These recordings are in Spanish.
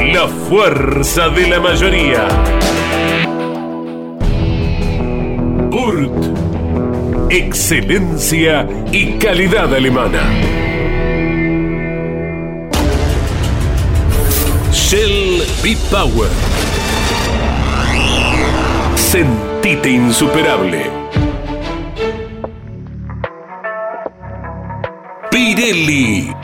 La fuerza de la mayoría. Urt. Excelencia y calidad alemana. Shell B-Power. Sentite insuperable. Pirelli.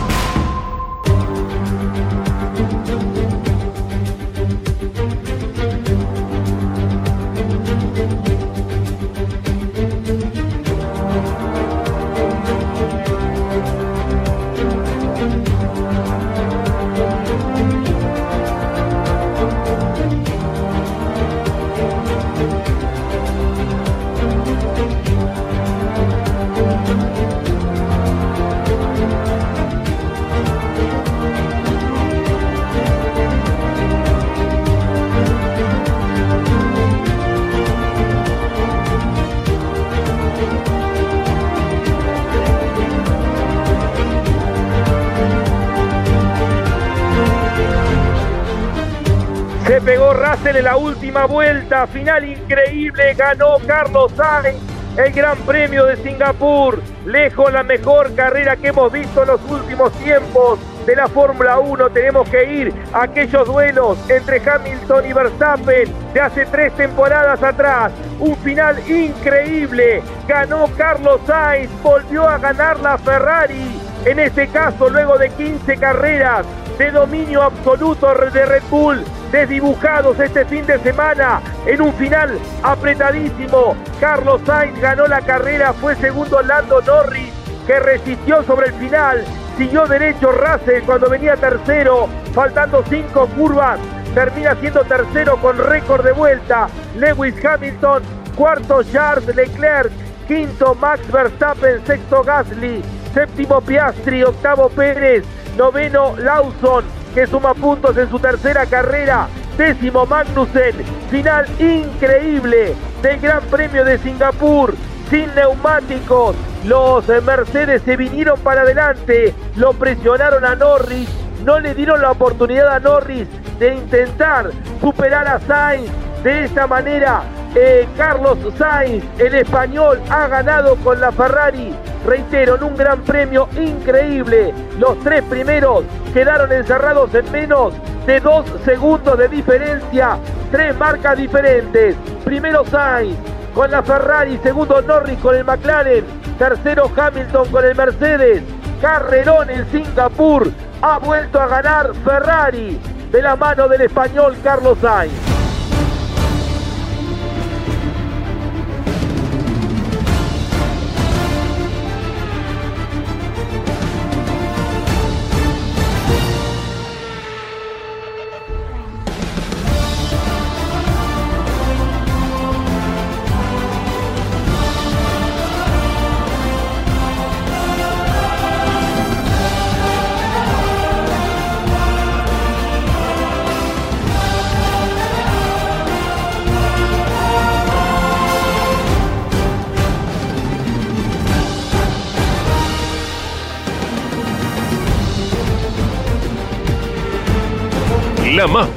Se pegó Russell en la última vuelta, final increíble, ganó Carlos Sainz el Gran Premio de Singapur, lejos la mejor carrera que hemos visto en los últimos tiempos de la Fórmula 1. Tenemos que ir a aquellos duelos entre Hamilton y Verstappen de hace tres temporadas atrás. Un final increíble. Ganó Carlos Sainz, volvió a ganar la Ferrari. En este caso, luego de 15 carreras de dominio absoluto de Red Bull, desdibujados este fin de semana en un final apretadísimo. Carlos Sainz ganó la carrera, fue segundo Lando Norris, que resistió sobre el final, siguió derecho Russell cuando venía tercero, faltando cinco curvas, termina siendo tercero con récord de vuelta. Lewis Hamilton, cuarto Charles Leclerc, quinto Max Verstappen, sexto Gasly, séptimo Piastri, octavo Pérez, noveno Lawson, que suma puntos en su tercera carrera. Décimo Magnussen, final increíble del Gran Premio de Singapur, sin neumáticos. Los Mercedes se vinieron para adelante, lo presionaron a Norris, no le dieron la oportunidad a Norris de intentar superar a Sainz. De esta manera, eh, Carlos Sainz, el español, ha ganado con la Ferrari. Reitero, en un gran premio increíble. Los tres primeros quedaron encerrados en menos de dos segundos de diferencia. Tres marcas diferentes. Primero Sainz con la Ferrari, segundo Norris con el McLaren, tercero Hamilton con el Mercedes. Carrerón en Singapur. Ha vuelto a ganar Ferrari de la mano del español Carlos Sainz.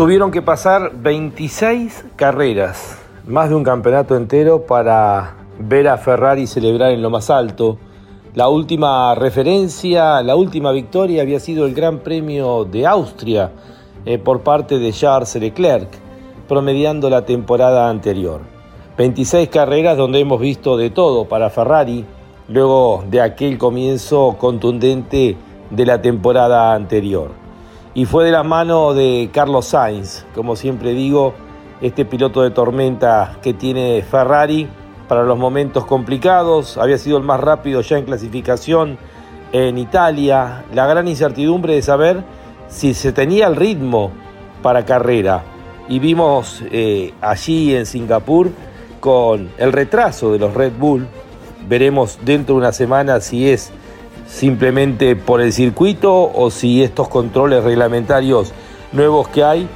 Tuvieron que pasar 26 carreras, más de un campeonato entero para ver a Ferrari celebrar en lo más alto. La última referencia, la última victoria había sido el Gran Premio de Austria eh, por parte de Charles Leclerc, promediando la temporada anterior. 26 carreras donde hemos visto de todo para Ferrari, luego de aquel comienzo contundente de la temporada anterior y fue de la mano de Carlos Sainz, como siempre digo, este piloto de tormenta que tiene Ferrari para los momentos complicados, había sido el más rápido ya en clasificación en Italia, la gran incertidumbre de saber si se tenía el ritmo para carrera. Y vimos eh, allí en Singapur con el retraso de los Red Bull, veremos dentro de una semana si es simplemente por el circuito o si estos controles reglamentarios nuevos que hay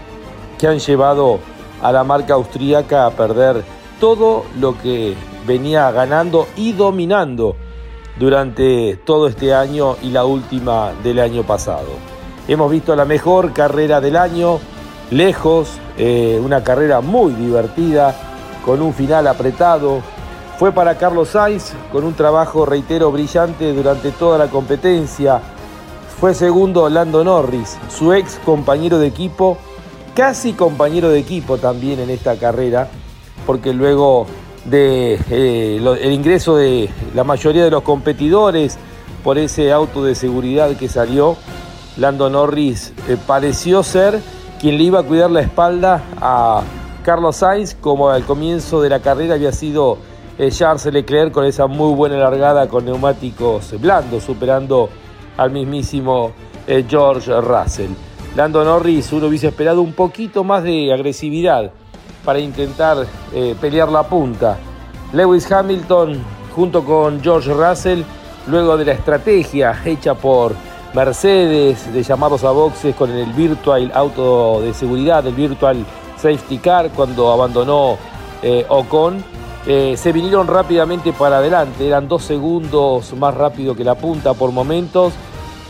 que han llevado a la marca austríaca a perder todo lo que venía ganando y dominando durante todo este año y la última del año pasado. Hemos visto la mejor carrera del año, lejos, eh, una carrera muy divertida, con un final apretado, fue para Carlos Sainz con un trabajo, reitero, brillante durante toda la competencia. Fue segundo Lando Norris, su ex compañero de equipo, casi compañero de equipo también en esta carrera, porque luego de eh, el ingreso de la mayoría de los competidores por ese auto de seguridad que salió, Lando Norris eh, pareció ser quien le iba a cuidar la espalda a Carlos Sainz, como al comienzo de la carrera había sido Charles Leclerc con esa muy buena largada con neumáticos blandos, superando al mismísimo eh, George Russell. Lando Norris, uno hubiese esperado un poquito más de agresividad para intentar eh, pelear la punta. Lewis Hamilton junto con George Russell, luego de la estrategia hecha por Mercedes de llamarlos a boxes con el virtual auto de seguridad, el virtual safety car, cuando abandonó Ocon, eh, se vinieron rápidamente para adelante, eran dos segundos más rápido que la punta por momentos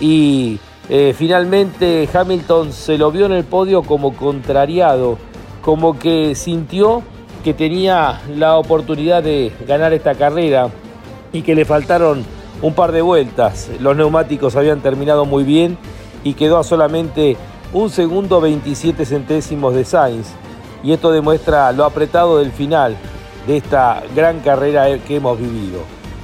y eh, finalmente Hamilton se lo vio en el podio como contrariado, como que sintió que tenía la oportunidad de ganar esta carrera y que le faltaron un par de vueltas. Los neumáticos habían terminado muy bien y quedó a solamente un segundo 27 centésimos de Sainz. Y esto demuestra lo apretado del final de esta gran carrera que hemos vivido.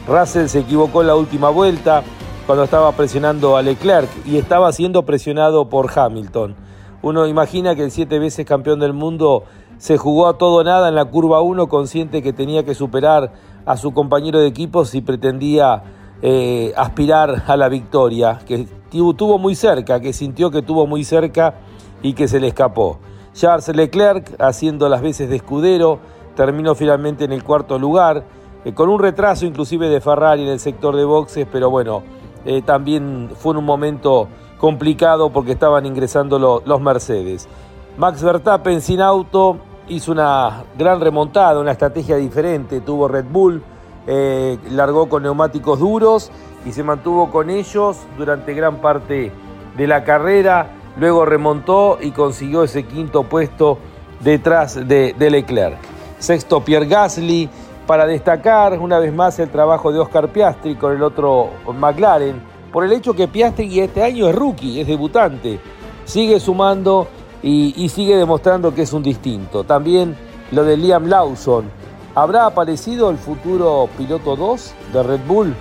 Russell se equivocó en la última vuelta cuando estaba presionando a Leclerc y estaba siendo presionado por Hamilton. Uno imagina que el siete veces campeón del mundo se jugó a todo nada en la curva 1 consciente que tenía que superar a su compañero de equipo si pretendía eh, aspirar a la victoria, que tuvo muy cerca, que sintió que tuvo muy cerca y que se le escapó. Charles Leclerc haciendo las veces de escudero, terminó finalmente en el cuarto lugar, eh, con un retraso inclusive de Ferrari en el sector de boxes, pero bueno, eh, también fue en un momento complicado porque estaban ingresando los Mercedes. Max Verstappen sin auto hizo una gran remontada, una estrategia diferente, tuvo Red Bull, eh, largó con neumáticos duros y se mantuvo con ellos durante gran parte de la carrera, luego remontó y consiguió ese quinto puesto detrás de Leclerc. Sexto, Pierre Gasly. Para destacar una vez más el trabajo de Oscar Piastri con el otro McLaren, por el hecho que Piastri este año es rookie, es debutante, sigue sumando y, sigue demostrando que es un distinto. También lo de Liam Lawson. ¿Habrá aparecido el futuro piloto 2 de Red Bull?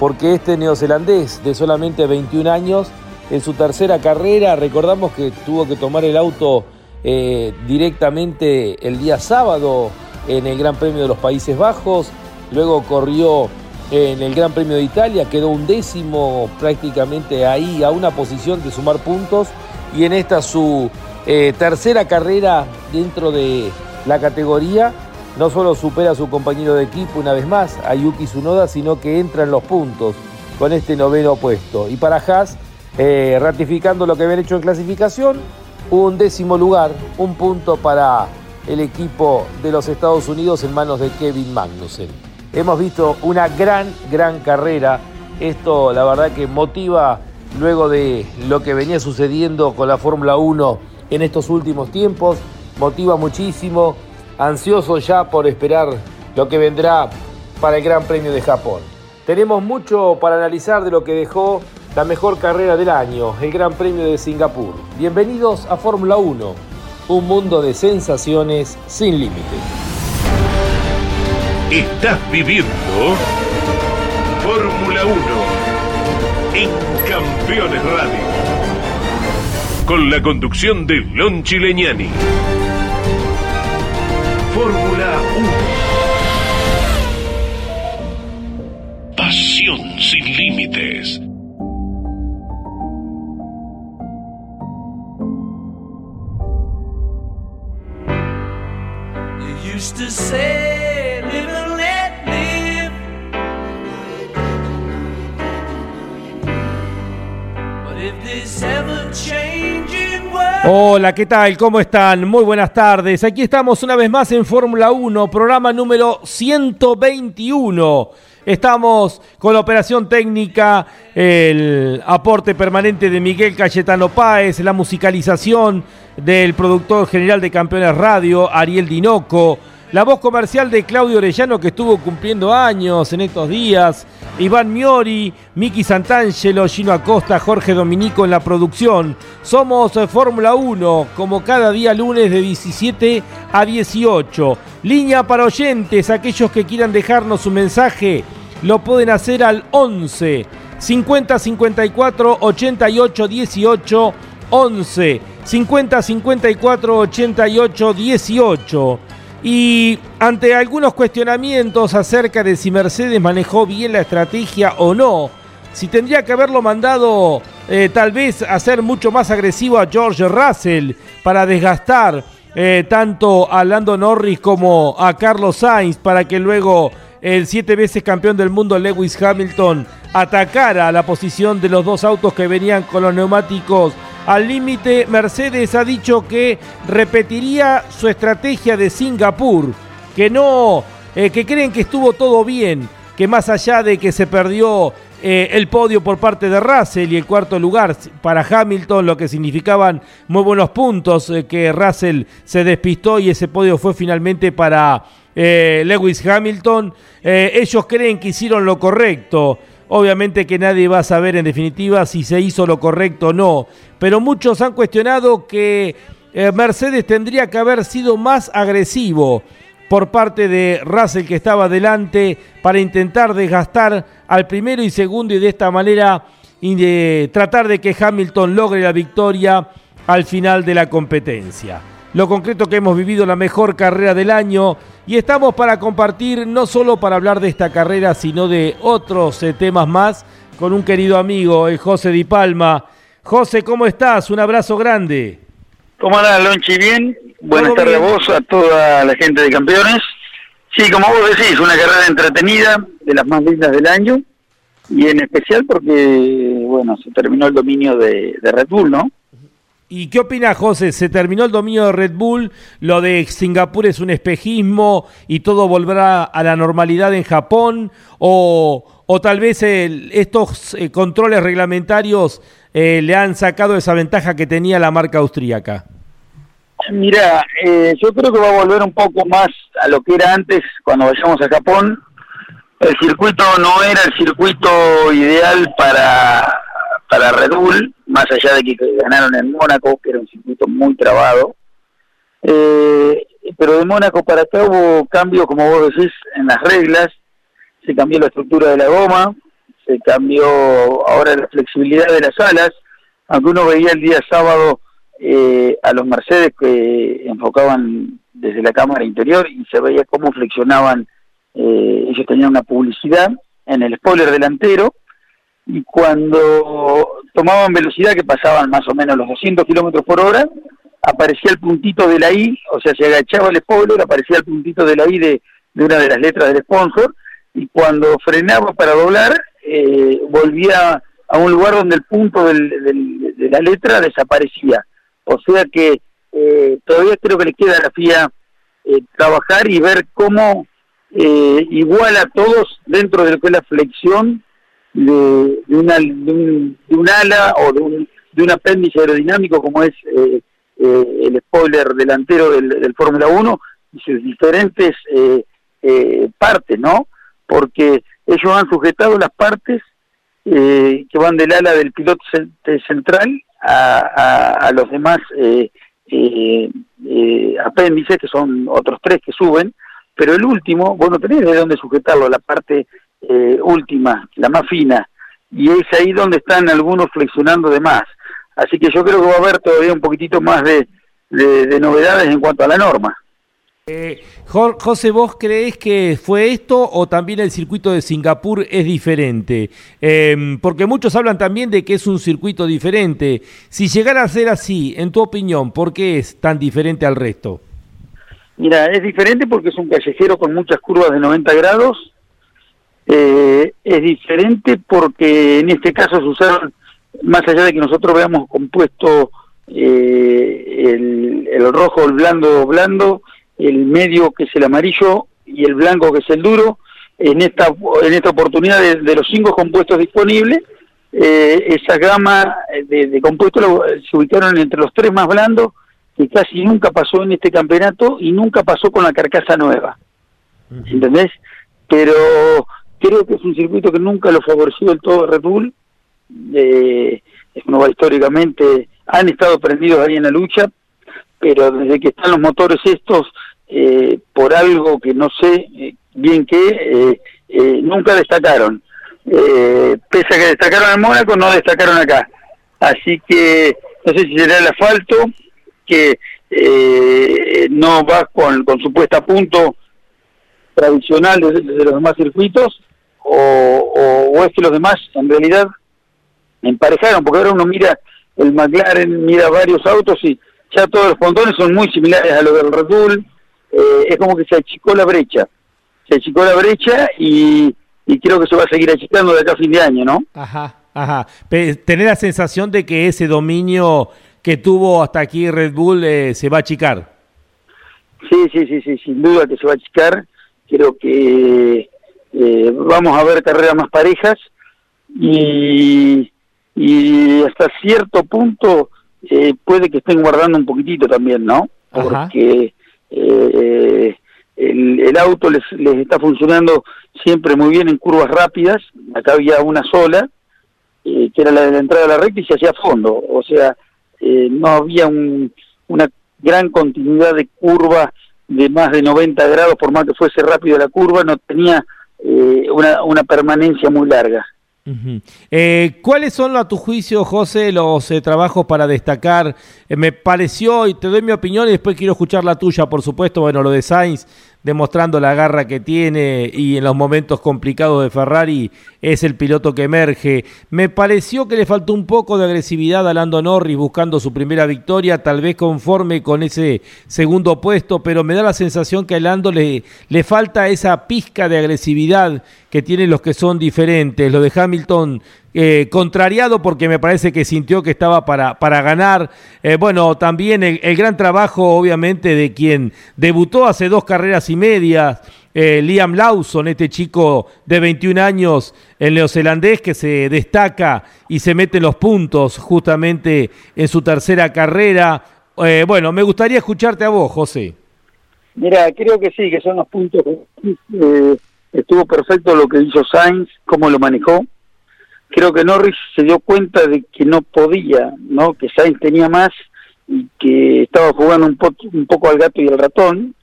Porque este neozelandés de solamente 21 años, en su tercera carrera, recordamos que tuvo que tomar el auto eh, directamente el día sábado en el Gran Premio de los Países Bajos, luego corrió en el Gran Premio de Italia, quedó un décimo prácticamente ahí a una posición de sumar puntos y en esta su eh, tercera carrera dentro de la categoría no solo supera a su compañero de equipo una vez más, a Yuki Tsunoda, sino que entra en los puntos con este noveno puesto. Y para Haas, eh, ratificando lo que habían hecho en clasificación, un décimo lugar, un punto para el equipo de los Estados Unidos en manos de Kevin Magnussen. Hemos visto una gran, gran carrera. Esto la verdad que motiva luego de lo que venía sucediendo con la Fórmula 1 en estos últimos tiempos, motiva muchísimo, ansioso ya por esperar lo que vendrá para el Gran Premio de Japón. Tenemos mucho para analizar de lo que dejó la mejor carrera del año, el Gran Premio de Singapur. Bienvenidos a Fórmula 1, un mundo de sensaciones sin límites. Estás viviendo Fórmula 1 en Campeones Radio. Con la conducción de Lon Chileñani. To say, let. But if this ever. Hola, ¿qué tal? ¿Cómo están? Muy buenas tardes. Aquí estamos una vez más en Fórmula 1, programa número 121. Estamos con la operación técnica, el aporte permanente de Miguel Cayetano Páez, la musicalización del productor general de Campeones Radio, Ariel Dinoco, la voz comercial de Claudio Orellano que estuvo cumpliendo años en estos días, Iván Miori, Miki Santangelo, Gino Acosta, Jorge Dominico en la producción. Somos Fórmula 1, como cada día lunes de 17 a 18. Línea para oyentes, aquellos que quieran dejarnos un mensaje lo pueden hacer al 11 50 54 88 18 11 50 54 88 18 y ante algunos cuestionamientos acerca de si Mercedes manejó bien la estrategia o no, si tendría que haberlo mandado eh, tal vez a ser mucho más agresivo a George Russell para desgastar eh, tanto a Lando Norris como a Carlos Sainz para que luego el siete veces campeón del mundo Lewis Hamilton atacara la posición de los dos autos que venían con los neumáticos al límite. Mercedes ha dicho que repetiría su estrategia de Singapur, que no, eh, que creen que estuvo todo bien, que más allá de que se perdió eh, el podio por parte de Russell y el cuarto lugar para Hamilton, lo que significaban muy buenos puntos, eh, que Russell se despistó y ese podio fue finalmente para Lewis Hamilton. Ellos creen que hicieron lo correcto. Obviamente que nadie va a saber en definitiva si se hizo lo correcto o no. Pero muchos han cuestionado que eh, Mercedes tendría que haber sido más agresivo por parte de Russell que estaba delante para intentar desgastar al primero y segundo y de esta manera tratar de que Hamilton logre la victoria al final de la competencia lo concreto que hemos vivido la mejor carrera del año y estamos para compartir no solo para hablar de esta carrera, sino de otros eh, temas más con un querido amigo, el José Di Palma. José, ¿cómo estás? Un abrazo grande. ¿Cómo andás, Lonchi? ¿Bien? Buenas tardes a vos, a toda la gente de campeones. Sí, como vos decís, una carrera entretenida, de las más lindas del año, y en especial porque, bueno, se terminó el dominio de Red Bull, ¿no? ¿Y qué opina José? ¿Se terminó el dominio de Red Bull? ¿Lo de Singapur es un espejismo y todo volverá a la normalidad en Japón? ¿O, tal vez estos eh, controles reglamentarios eh, le han sacado esa ventaja que tenía la marca austríaca? Mira, eh, yo creo que va a volver un poco más a lo que era antes cuando vayamos a Japón. El circuito no era el circuito ideal para para Red Bull, más allá de que ganaron en Mónaco, que era un circuito muy trabado. Eh, pero de Mónaco para acá hubo cambios, como vos decís, en las reglas, se cambió la estructura de la goma, se cambió ahora la flexibilidad de las alas, aunque uno veía el día sábado eh, a los Mercedes que enfocaban desde la cámara interior y se veía cómo flexionaban, eh, ellos tenían una publicidad en el spoiler delantero, y cuando tomaban velocidad que pasaban más o menos los 200 kilómetros por hora, aparecía el puntito de la I, o sea, se agachaba el spoiler, aparecía el puntito de la I de, una de las letras del sponsor, y cuando frenaba para doblar, eh, volvía a un lugar donde el punto de la letra desaparecía. O sea que eh, todavía creo que le queda a la FIA eh, trabajar y ver cómo iguala a todos dentro de lo que es la flexión de, una, de, un, ala o de un, de un apéndice aerodinámico como es eh, eh, el spoiler delantero del, del Fórmula 1 y sus diferentes partes, ¿no? Porque ellos han sujetado las partes que van del ala del piloto central a, a, los demás apéndices, que son otros tres que suben, pero el último, vos no tenés de dónde sujetarlo, la parte última, la más fina, y es ahí donde están algunos flexionando de más. Así que yo creo que va a haber todavía un poquitito más de, de, novedades en cuanto a la norma. Eh, José, ¿vos creés que fue esto o también el circuito de Singapur es diferente? Em, porque muchos hablan también de que es un circuito diferente. Si llegara a ser así, en tu opinión, ¿por qué es tan diferente al resto? Mira, es diferente porque es un callejero con muchas curvas de 90 grados eh, es diferente porque en este caso se usaron, más allá de que nosotros veamos compuesto eh, el, el, rojo, el blando, blando, el medio que es el amarillo y el blanco que es el duro, en esta, en esta oportunidad de, los cinco compuestos disponibles, eh, esa gama de, de compuestos se ubicaron entre los tres más blandos, que casi nunca pasó en este campeonato y nunca pasó con la carcasa nueva. ¿Entendés? Pero Creo que es un circuito que nunca lo favoreció del todo Red Bull. Eh, uno va históricamente, han estado prendidos ahí en la lucha, pero desde que están los motores estos, eh, por algo que no sé eh, bien qué, eh, nunca destacaron. pese a que destacaron en Mónaco, no destacaron acá. Así que no sé si será el asfalto, que no va con, con su puesta a punto tradicional de los demás circuitos, o, o, es que los demás en realidad emparejaron, porque ahora uno mira el McLaren, mira varios autos y ya todos los pontones son muy similares a los del Red Bull, eh, es como que se achicó la brecha, se achicó la brecha y, y creo que se va a seguir achicando de acá a fin de año, ¿no? Ajá, ajá. Tener la sensación de que ese dominio que tuvo hasta aquí Red Bull eh, se va a achicar. Sí, sí, sí, sí, sin duda que se va a achicar. Creo que eh, vamos a ver carreras más parejas y, y hasta cierto punto eh, puede que estén guardando un poquitito también, ¿no? Porque eh, el, el, auto les, les está funcionando siempre muy bien en curvas rápidas, acá había una sola, que era la de la entrada a la recta y se hacía fondo, o sea, no había un, una gran continuidad de curva de más de 90 grados, por más que fuese rápido la curva, no tenía eh, una, permanencia muy larga. eh, ¿Cuáles son a tu juicio, José, los eh, trabajos para destacar? Eh, me pareció, y te doy mi opinión y después quiero escuchar la tuya, por supuesto, bueno, lo de Sainz demostrando la garra que tiene y en los momentos complicados de Ferrari es el piloto que emerge. Me pareció que le faltó un poco de agresividad a Lando Norris buscando su primera victoria, tal vez conforme con ese segundo puesto, pero me da la sensación que a Lando le, le falta esa pizca de agresividad que tienen los que son diferentes. Lo de Hamilton eh, contrariado porque me parece que sintió que estaba para, para ganar. Eh, bueno, también el, gran trabajo, obviamente, de quien debutó hace dos carreras y media, eh, Liam Lawson, este chico de 21 años, el neozelandés que se destaca y se mete los puntos justamente en su tercera carrera. bueno, me gustaría escucharte a vos, José. Mira, creo que sí, que son los puntos. estuvo perfecto lo que hizo Sainz, cómo lo manejó creo que Norris se dio cuenta de que no podía, ¿no? Que Sainz tenía más y que estaba jugando un, un poco al gato y al ratón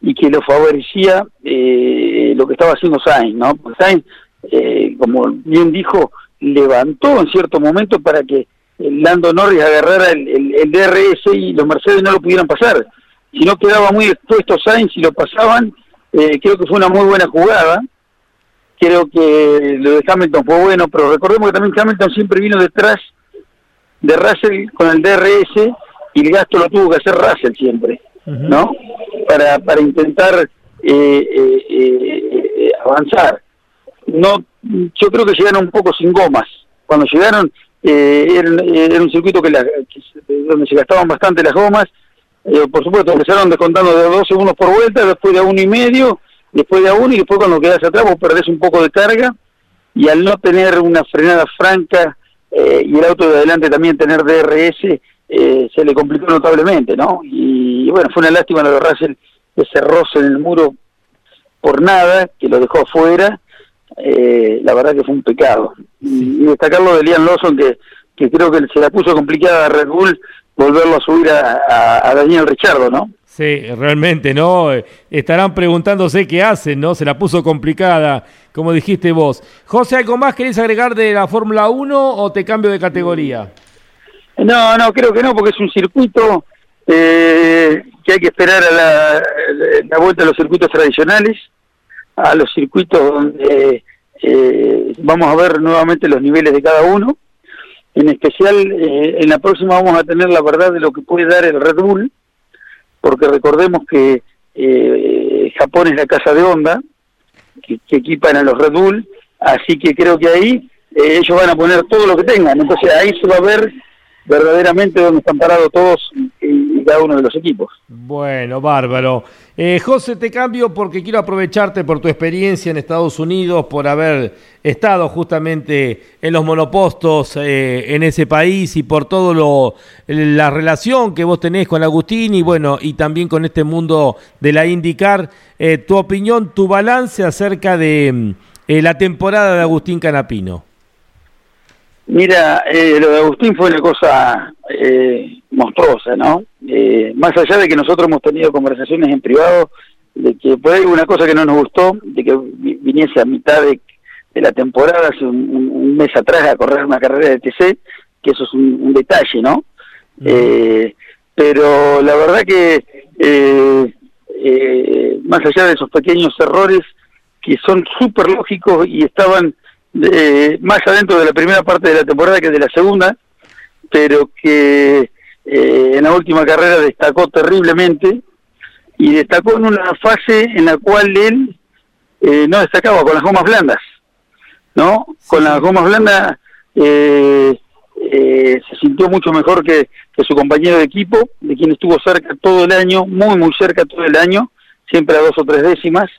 y que lo favorecía eh, lo que estaba haciendo Sainz, ¿no? Sainz, eh, como bien dijo, levantó en cierto momento para que Lando Norris agarrara el, el, DRS y los Mercedes no lo pudieran pasar. Si no quedaba muy expuesto Sainz y lo pasaban, eh, creo que fue una muy buena jugada creo que lo de Hamilton fue bueno, pero recordemos que también Hamilton siempre vino detrás de Russell con el DRS y el gasto lo tuvo que hacer Russell siempre, ¿no? Para, para intentar eh, eh, eh, avanzar. No, yo creo que llegaron un poco sin gomas. Cuando llegaron era, un circuito que, donde se gastaban bastante las gomas. por supuesto, empezaron descontando de dos segundos por vuelta, después de uno y medio, después de a uno y después cuando quedas atrás vos perdés un poco de carga y al no tener una frenada franca eh, y el auto de adelante también tener DRS, eh, se le complicó notablemente, ¿no? Y, bueno, fue una lástima lo de Russell, ese roce en el muro por nada, que lo dejó afuera, eh, la verdad que fue un pecado. Y, destacar lo de Liam Lawson, que, que creo que se la puso complicada a Red Bull volverlo a subir a, a Daniel Richardo, ¿no? Sí, realmente, ¿no? Estarán preguntándose qué hacen, ¿no? Se la puso complicada, como dijiste vos. José, ¿algo más querés agregar de la Fórmula 1 o te cambio de categoría? No, no, creo que no, porque es un circuito eh, que hay que esperar a la, vuelta a los circuitos tradicionales, a los circuitos donde eh, vamos a ver nuevamente los niveles de cada uno. En especial, eh, en la próxima vamos a tener la verdad de lo que puede dar el Red Bull porque recordemos que eh, Japón es la casa de onda, que, equipan a los Red Bull, así que creo que ahí eh, ellos van a poner todo lo que tengan, entonces ahí se va a ver verdaderamente dónde están parados todos y, cada uno de los equipos. Bueno, bárbaro. Eh, José, te cambio porque quiero aprovecharte por tu experiencia en Estados Unidos, por haber estado justamente en los monopostos eh, en ese país y por todo lo la relación que vos tenés con Agustín y bueno, y también con este mundo de la IndyCar. Eh, tu opinión, tu balance acerca de la temporada de Agustín Canapino. Mira, eh, lo de Agustín fue una cosa eh, monstruosa, ¿no? Eh, más allá de que nosotros hemos tenido conversaciones en privado, de que por ahí una cosa que no nos gustó, de que viniese a mitad de, la temporada, hace un, mes atrás, a correr una carrera de TC, que eso es un, detalle, ¿no? Eh, pero la verdad que más allá de esos pequeños errores que son súper lógicos y estaban más adentro de la primera parte de la temporada que de la segunda, pero que eh, en la última carrera destacó terriblemente y destacó en una fase en la cual él eh, no destacaba con las gomas blandas, ¿no? Con las gomas blandas eh, se sintió mucho mejor que, que su compañero de equipo, de quien estuvo cerca todo el año, muy, muy cerca todo el año, siempre a dos o tres décimas,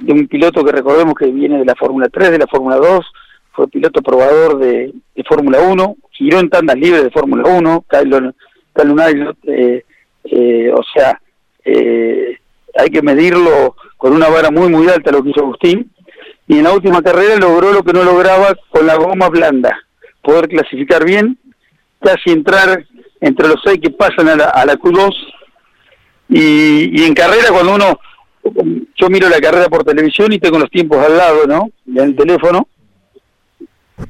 de un piloto que recordemos que viene de la Fórmula 3, de la Fórmula 2, fue piloto probador de, Fórmula 1, giró en tandas libres de Fórmula 1, Kylon, eh, eh, o sea, eh, hay que medirlo con una vara muy muy alta lo que hizo Agustín, y en la última carrera logró lo que no lograba con la goma blanda, poder clasificar bien, casi entrar entre los seis que pasan a la, a la Q2, y, y en carrera cuando uno yo miro la carrera por televisión y tengo los tiempos al lado, ¿no? En el teléfono.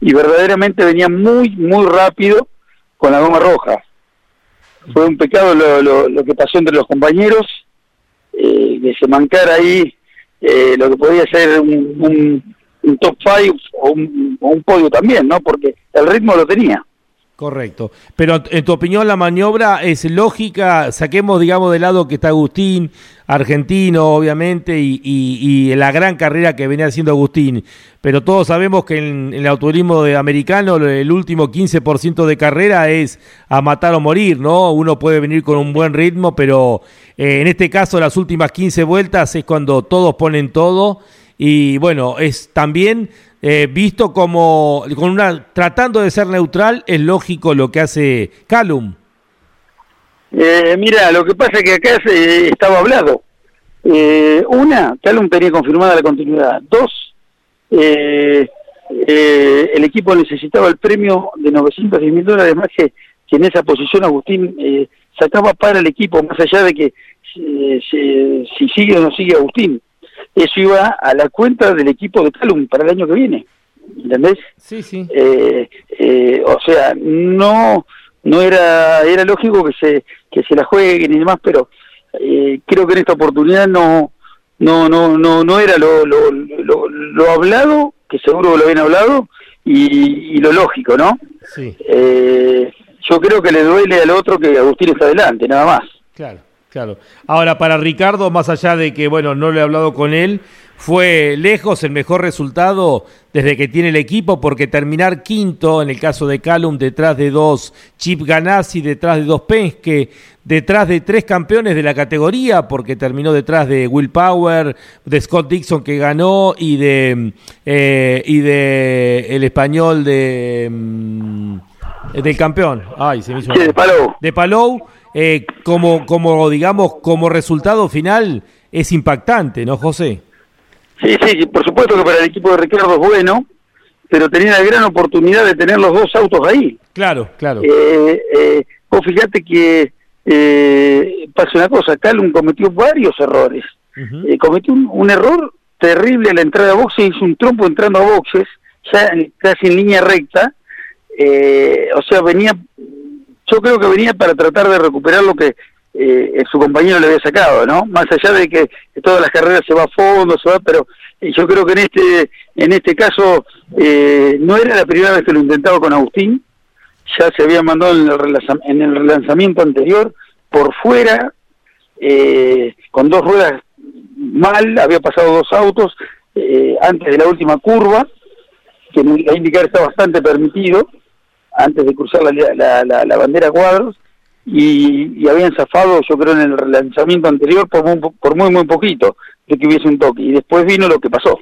Y verdaderamente venía muy, muy rápido con la goma roja. Fue un pecado lo, lo, que pasó entre los compañeros, eh, que se mancara ahí eh, lo que podía ser un, un, top five o un, o un podio también, ¿no? Porque el ritmo lo tenía. Correcto. Pero en tu opinión la maniobra es lógica, saquemos digamos de lado que está Agustín, argentino obviamente, y, la gran carrera que venía haciendo Agustín, pero todos sabemos que en, el autorismo de americano el último 15% de carrera es a matar o morir, ¿no? Uno puede venir con un buen ritmo, pero eh, en este caso las últimas 15 vueltas es cuando todos ponen todo y bueno, es también eh, visto como con una tratando de ser neutral, es lógico lo que hace Calum. Eh, mira, lo que pasa es que acá se, estaba hablado. Eh, una, Calum tenía confirmada la continuidad. Dos, el equipo necesitaba el premio de 910 mil dólares más que, que en esa posición Agustín sacaba para el equipo, más allá de que si sigue o no sigue Agustín eso iba a la cuenta del equipo de Calum para el año que viene. ¿Entendés? Sí, sí. Eh, eh, o sea, no no era era lógico que se que se la jueguen y demás, pero eh, creo que en esta oportunidad no no no no no era lo lo, lo, hablado, que seguro lo habían hablado, y, y lo lógico, ¿no? Sí. yo creo que le duele al otro que Agustín está adelante, nada más. Claro. Claro. Ahora, para Ricardo, más allá de que, bueno, no le he hablado con él, fue lejos el mejor resultado desde que tiene el equipo, porque terminar quinto, en el caso de Calum, detrás de dos Chip Ganassi, detrás de dos Penske, detrás de tres campeones de la categoría, porque terminó detrás de Will Power, de Scott Dixon que ganó y de, eh, y de el español de... Mm, del campeón. Ay, se me hizo Sí, de Palou. De Palou, eh, como, como, digamos, como resultado final, es impactante, ¿no, José? Sí, sí, por supuesto que para el equipo de Ricardo es bueno, pero tenía la gran oportunidad de tener los dos autos ahí. Claro, claro. Eh, eh, vos fíjate que eh, pasa una cosa, Calum cometió varios errores. Eh, cometió un, un error terrible a la entrada a boxes, hizo un trompo entrando a boxes, ya en- casi en línea recta. Eh, o sea, venía, yo creo que venía para tratar de recuperar lo que eh, su compañero le había sacado, ¿no? Más allá de que todas las carreras se va a fondo, se va, pero eh, yo creo que en este en este caso eh, no era la primera vez que lo intentaba con Agustín, ya se había mandado en el, relanza- en el relanzamiento anterior por fuera, eh, con dos ruedas mal, había pasado dos autos eh, antes de la última curva, que la indicar está bastante permitido, antes de cruzar la, la, la- bandera cuadros, y, y habían zafado, yo creo, en el relanzamiento anterior por muy, po- por muy, muy poquito de que hubiese un toque, y después vino lo que pasó.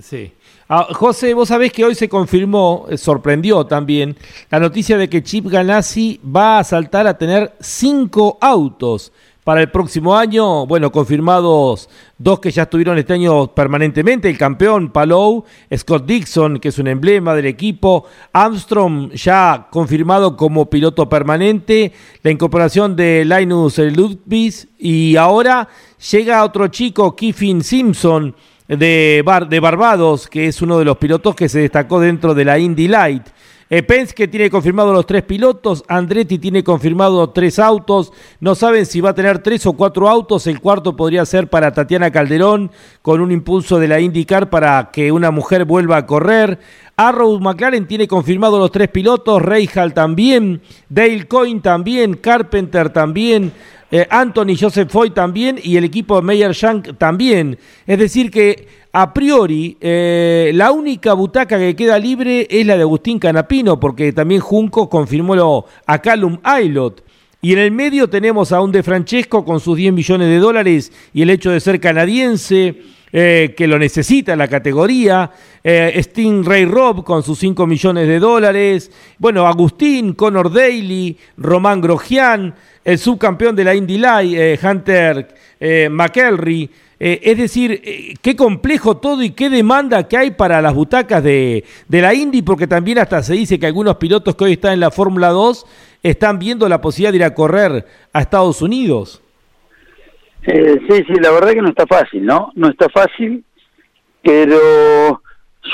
Sí. Ah, José, vos sabés que hoy se confirmó, eh, sorprendió también, la noticia de que Chip Ganassi va a saltar a tener cinco autos para el próximo año. Bueno, confirmados dos que ya estuvieron este año permanentemente, el campeón Palou, Scott Dixon, que es un emblema del equipo, Armstrong ya confirmado como piloto permanente, la incorporación de Linus Ludwig y ahora llega otro chico, Kiffin Simpson, de, Bar- de Barbados, que es uno de los pilotos que se destacó dentro de la Indy Light. Eh, Penske tiene confirmado los tres pilotos, Andretti tiene confirmado tres autos, no saben si va a tener tres o cuatro autos, el cuarto podría ser para Tatiana Calderón con un impulso de la IndyCar para que una mujer vuelva a correr. Arrow McLaren tiene confirmado los tres pilotos, Reijal también, Dale Coyne también, Carpenter también, eh, Anthony Joseph Foy también y el equipo de Meyer Shank también. Es decir que a priori eh, la única butaca que queda libre es la de Agustín Canapino porque también Junco confirmó a Callum Aylot. Y en el medio tenemos a un De Francesco con sus 10 millones de dólares y el hecho de ser canadiense, eh, que lo necesita la categoría. Eh, Sting Ray Robb con sus 5 millones de dólares. Bueno, Agustín, Conor Daly, Román Grosjean, el subcampeón de la Indy Light, eh, Hunter eh. Eh, es decir, eh, qué complejo todo y qué demanda que hay para las butacas de, de la Indy, porque también hasta se dice que algunos pilotos que hoy están en la Fórmula 2 están viendo la posibilidad de ir a correr a Estados Unidos. Sí, sí, la verdad que no está fácil, ¿no? No está fácil, pero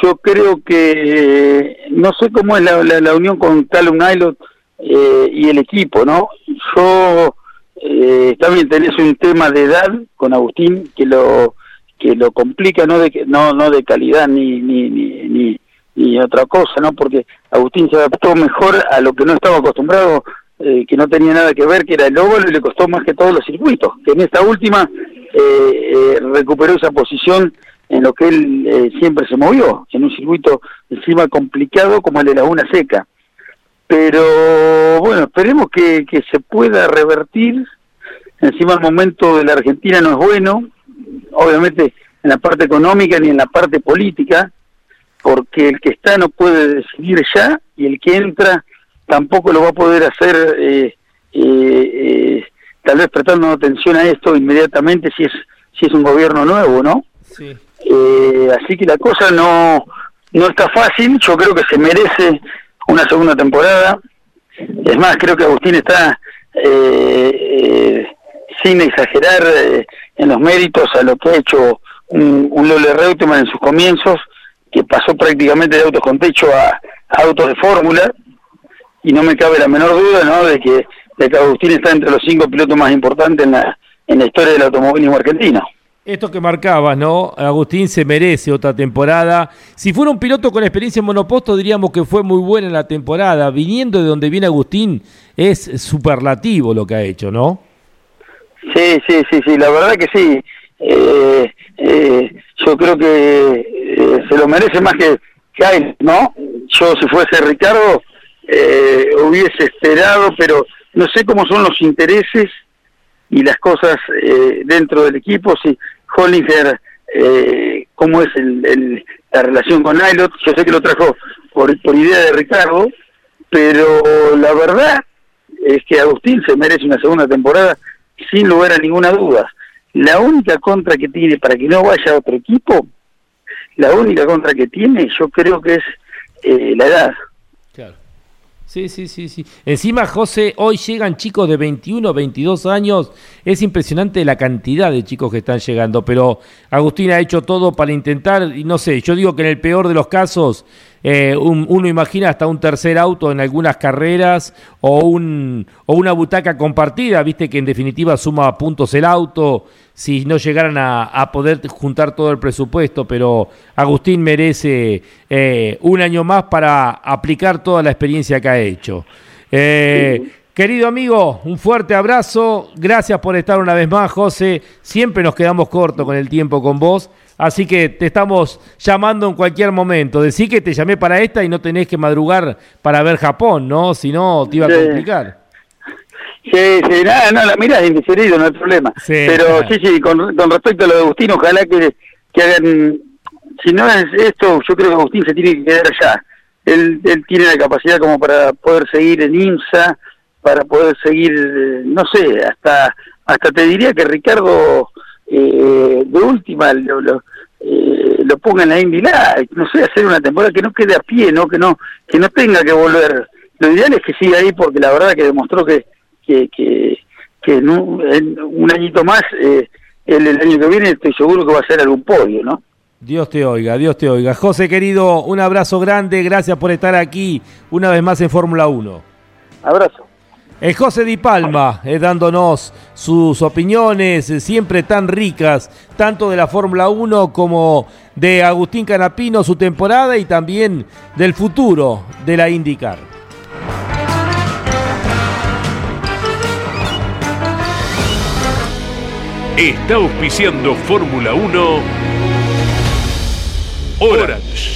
yo creo que no sé cómo es la, la, la unión con Calum Aylot eh, y el equipo, ¿no? Yo eh, también tenés un tema de edad con Agustín que lo que lo complica, no de no no de calidad ni ni ni, ni ni otra cosa, ¿no? Porque Agustín se adaptó mejor a lo que no estaba acostumbrado eh, que no tenía nada que ver, que era el óvalo y le costó más que todos los circuitos. Que en esta última eh, eh, recuperó esa posición en lo que él siempre se movió, en un circuito encima complicado como el de Laguna Seca. Pero bueno, esperemos que, que se pueda revertir. Encima el momento de la Argentina no es bueno, obviamente en la parte económica ni en la parte política, porque el que está no puede decidir ya y el que entra tampoco lo va a poder hacer, eh, eh, eh, tal vez prestando atención a esto inmediatamente si es si es un gobierno nuevo, ¿no? Sí. Eh, así que la cosa no no está fácil. Yo creo que se merece una segunda temporada. Es más, creo que Agustín está eh, eh, sin exagerar eh, en los méritos a lo que ha hecho un, un Lole Reutemann en sus comienzos, que pasó prácticamente de autos con techo a, a autos de fórmula, y no me cabe la menor duda ¿no? de, que, de que Agustín está entre los cinco pilotos más importantes en la, en la historia del automovilismo argentino. Esto que marcabas, ¿no? Agustín se merece otra temporada. Si fuera un piloto con experiencia en monoposto, diríamos que fue muy buena en la temporada. Viniendo de donde viene Agustín, es superlativo lo que ha hecho, ¿no? Sí, sí, sí, sí, la verdad que sí. Eh, eh, yo creo que eh, se lo merece más que Kyle, ¿no? Yo si fuese Ricardo eh, hubiese esperado, pero no sé cómo son los intereses y las cosas eh, dentro del equipo, si Hollinger, eh, cómo es el, el- la relación con Nylot, yo sé que lo trajo por, por idea de Ricardo, pero la verdad es que Agustín se merece una segunda temporada sin lugar a ninguna duda. La única contra que tiene para que no vaya a otro equipo, la única contra que tiene yo creo que es eh, la edad. Sí, sí, sí, sí. Encima, José, hoy llegan chicos de 21, 22 años. Es impresionante la cantidad de chicos que están llegando, pero Agustín ha hecho todo para intentar, y no sé, yo digo que en el peor de los casos, eh, uno imagina hasta un tercer auto en algunas carreras o, un, una butaca compartida, viste que en definitiva suma puntos el auto si no llegaran a, poder juntar todo el presupuesto, pero Agustín merece eh, un año más para aplicar toda la experiencia que ha hecho. Eh, querido amigo, un fuerte abrazo, gracias por estar una vez más, José, siempre nos quedamos cortos con el tiempo con vos. Así que te estamos llamando en cualquier momento. Decí que te llamé para esta y no tenés que madrugar para ver Japón, ¿no? Si no, te iba a complicar. Sí, sí, nada, no, la indiferido, no hay problema. Pero sí, sí, con, respecto a lo de Agustín, ojalá que, que hagan, si no es esto, yo creo que Agustín se tiene que quedar allá. Él, él tiene la capacidad como para poder seguir en IMSA, para poder seguir, no sé, hasta hasta te diría que Ricardo eh, de última lo, lo, eh, lo ponga en la Indy no sé, hacer una temporada que no quede a pie, no que no que no tenga que volver. Lo ideal es que siga ahí porque la verdad que demostró que que, que, en, un, añito más, eh, el, el, año que viene estoy seguro que va a ser algún podio, ¿no? Dios te oiga, Dios te oiga. José querido, un abrazo grande, gracias por estar aquí una vez más en Fórmula 1. Abrazo. El José Di Palma, eh, dándonos sus opiniones eh, siempre tan ricas, tanto de la Fórmula 1 como de Agustín Canapino, su temporada y también del futuro de la IndyCar. Está auspiciando Fórmula 1 Orange.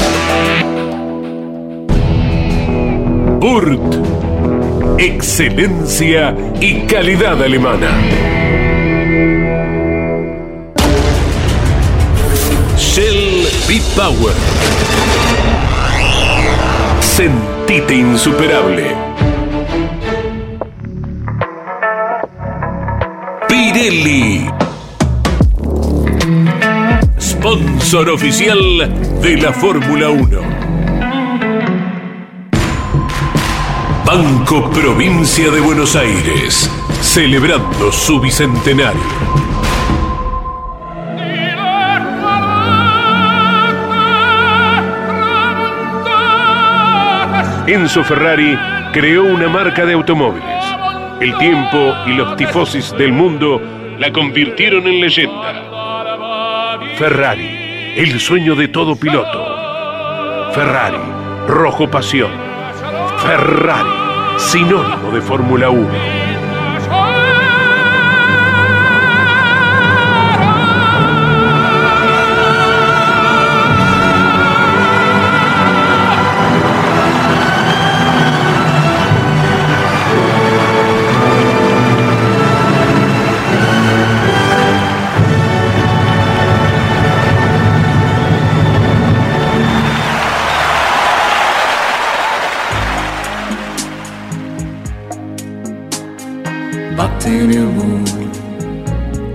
Burt. Excelencia y calidad alemana. Shell B-Power. Sentite insuperable. Pirelli. Sponsor oficial de la Fórmula 1. Banco Provincia de Buenos Aires, celebrando su bicentenario. Enzo Ferrari creó una marca de automóviles. El tiempo y los tifosis del mundo la convirtieron en leyenda. Ferrari, el sueño de todo piloto. Ferrari, rojo pasión. Ferrari sinónimo de Fórmula 1.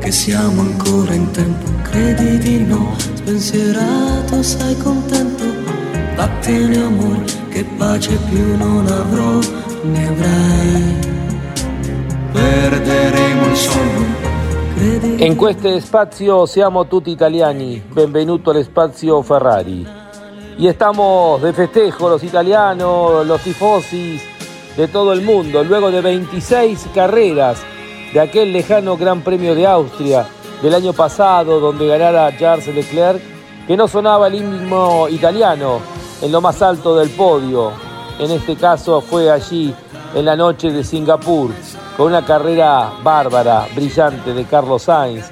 Che siamo ancora in tempo, credi di no, spensierato, sei contento, vattene amor, che. En questo spazio siamo tutti italiani, benvenuto al spazio Ferrari. Y estamos de festejo los italianos, los tifosis de todo el mundo, luego de 26 carreras de aquel lejano Gran Premio de Austria del año pasado donde ganara Charles Leclerc, que no sonaba el himno italiano en lo más alto del podio. en este caso fue allí en la noche de Singapur, con una carrera bárbara, brillante de Carlos Sainz,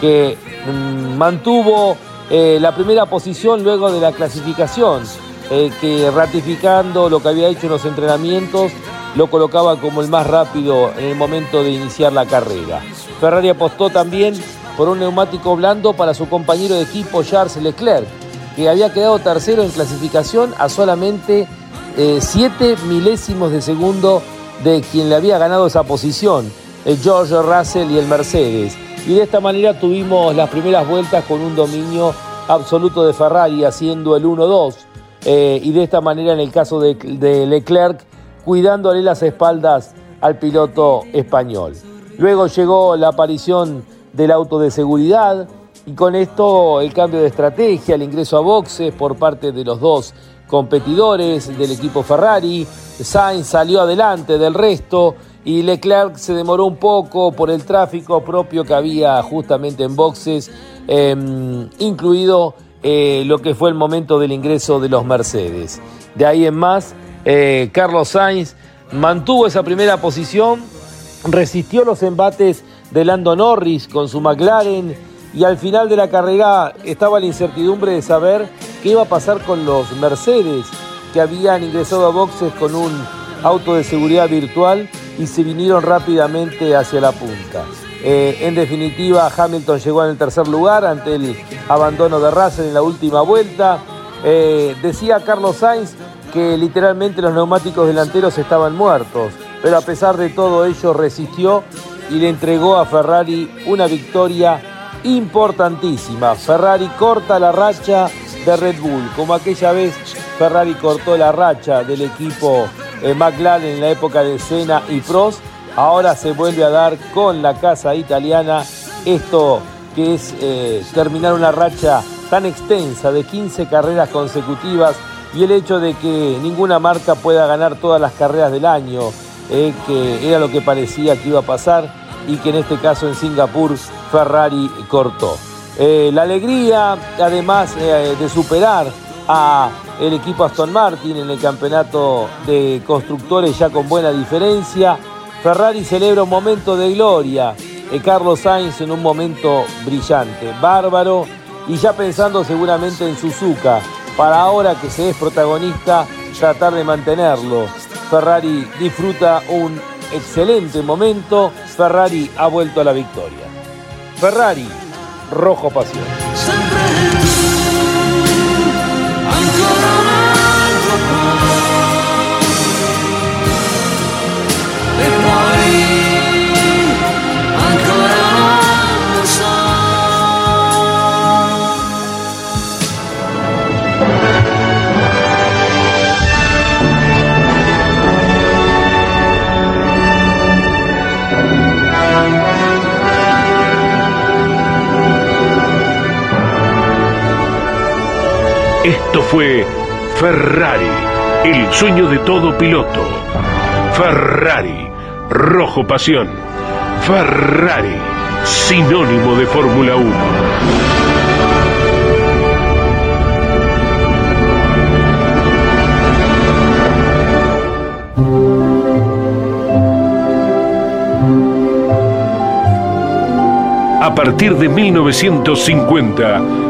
que mm, mantuvo eh, la primera posición luego de la clasificación, eh, que ratificando lo que había hecho en los entrenamientos, lo colocaba como el más rápido en el momento de iniciar la carrera. Ferrari apostó también por un neumático blando para su compañero de equipo Charles Leclerc, que había quedado tercero en clasificación a solamente 7 eh, milésimos de segundo de quien le había ganado esa posición, el George Russell y el Mercedes. Y de esta manera tuvimos las primeras vueltas con un dominio absoluto de Ferrari haciendo el 1-2. Eh, y de esta manera en el caso de, de Leclerc cuidándole las espaldas al piloto español. Luego llegó la aparición del auto de seguridad y con esto el cambio de estrategia, el ingreso a boxes por parte de los dos competidores del equipo Ferrari. Sainz salió adelante del resto y Leclerc se demoró un poco por el tráfico propio que había justamente en boxes, em, incluido eh, lo que fue el momento del ingreso de los Mercedes. De ahí en más, eh, Carlos Sainz mantuvo esa primera posición, resistió los embates de Lando Norris con su McLaren y al final de la carrera estaba la incertidumbre de saber qué iba a pasar con los Mercedes que habían ingresado a boxes con un auto de seguridad virtual y se vinieron rápidamente hacia la punta. Eh, en definitiva, Hamilton llegó en el tercer lugar ante el abandono de Russell en la última vuelta. Eh, decía Carlos Sainz que literalmente los neumáticos delanteros estaban muertos, pero a pesar de todo ello resistió y le entregó a Ferrari una victoria importantísima. Ferrari corta la racha de Red Bull, como aquella vez Ferrari cortó la racha del equipo eh, McLaren en la época de Senna y Prost, ahora se vuelve a dar con la casa italiana esto que es eh, terminar una racha tan extensa de 15 carreras consecutivas y el hecho de que ninguna marca pueda ganar todas las carreras del año, eh, que era lo que parecía que iba a pasar y que en este caso en Singapur Ferrari cortó. Eh, la alegría, además eh, de superar a equipo Aston Martin en el campeonato de constructores ya con buena diferencia, Ferrari celebra un momento de gloria. Carlos Sainz en un momento brillante, bárbaro, y ya pensando seguramente en Suzuka, para ahora que se es protagonista, tratar de mantenerlo. Ferrari disfruta un excelente momento, Ferrari ha vuelto a la victoria. Ferrari, rojo pasión. Esto fue Ferrari, el sueño de todo piloto. Ferrari, rojo pasión. Ferrari, sinónimo de Fórmula 1. A partir de 1950,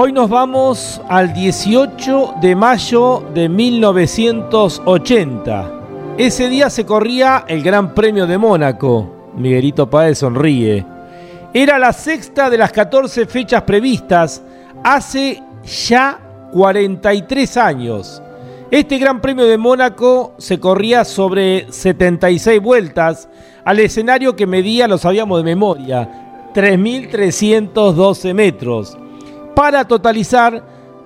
Hoy nos vamos al 18 de mayo de 1980. Ese día se corría el Gran Premio de Mónaco. Miguelito Páez sonríe. Era la sexta de las 14 fechas previstas hace ya 43 años. Este Gran Premio de Mónaco se corría sobre 76 vueltas al escenario que medía, lo sabíamos de memoria, 3.312 metros, para totalizar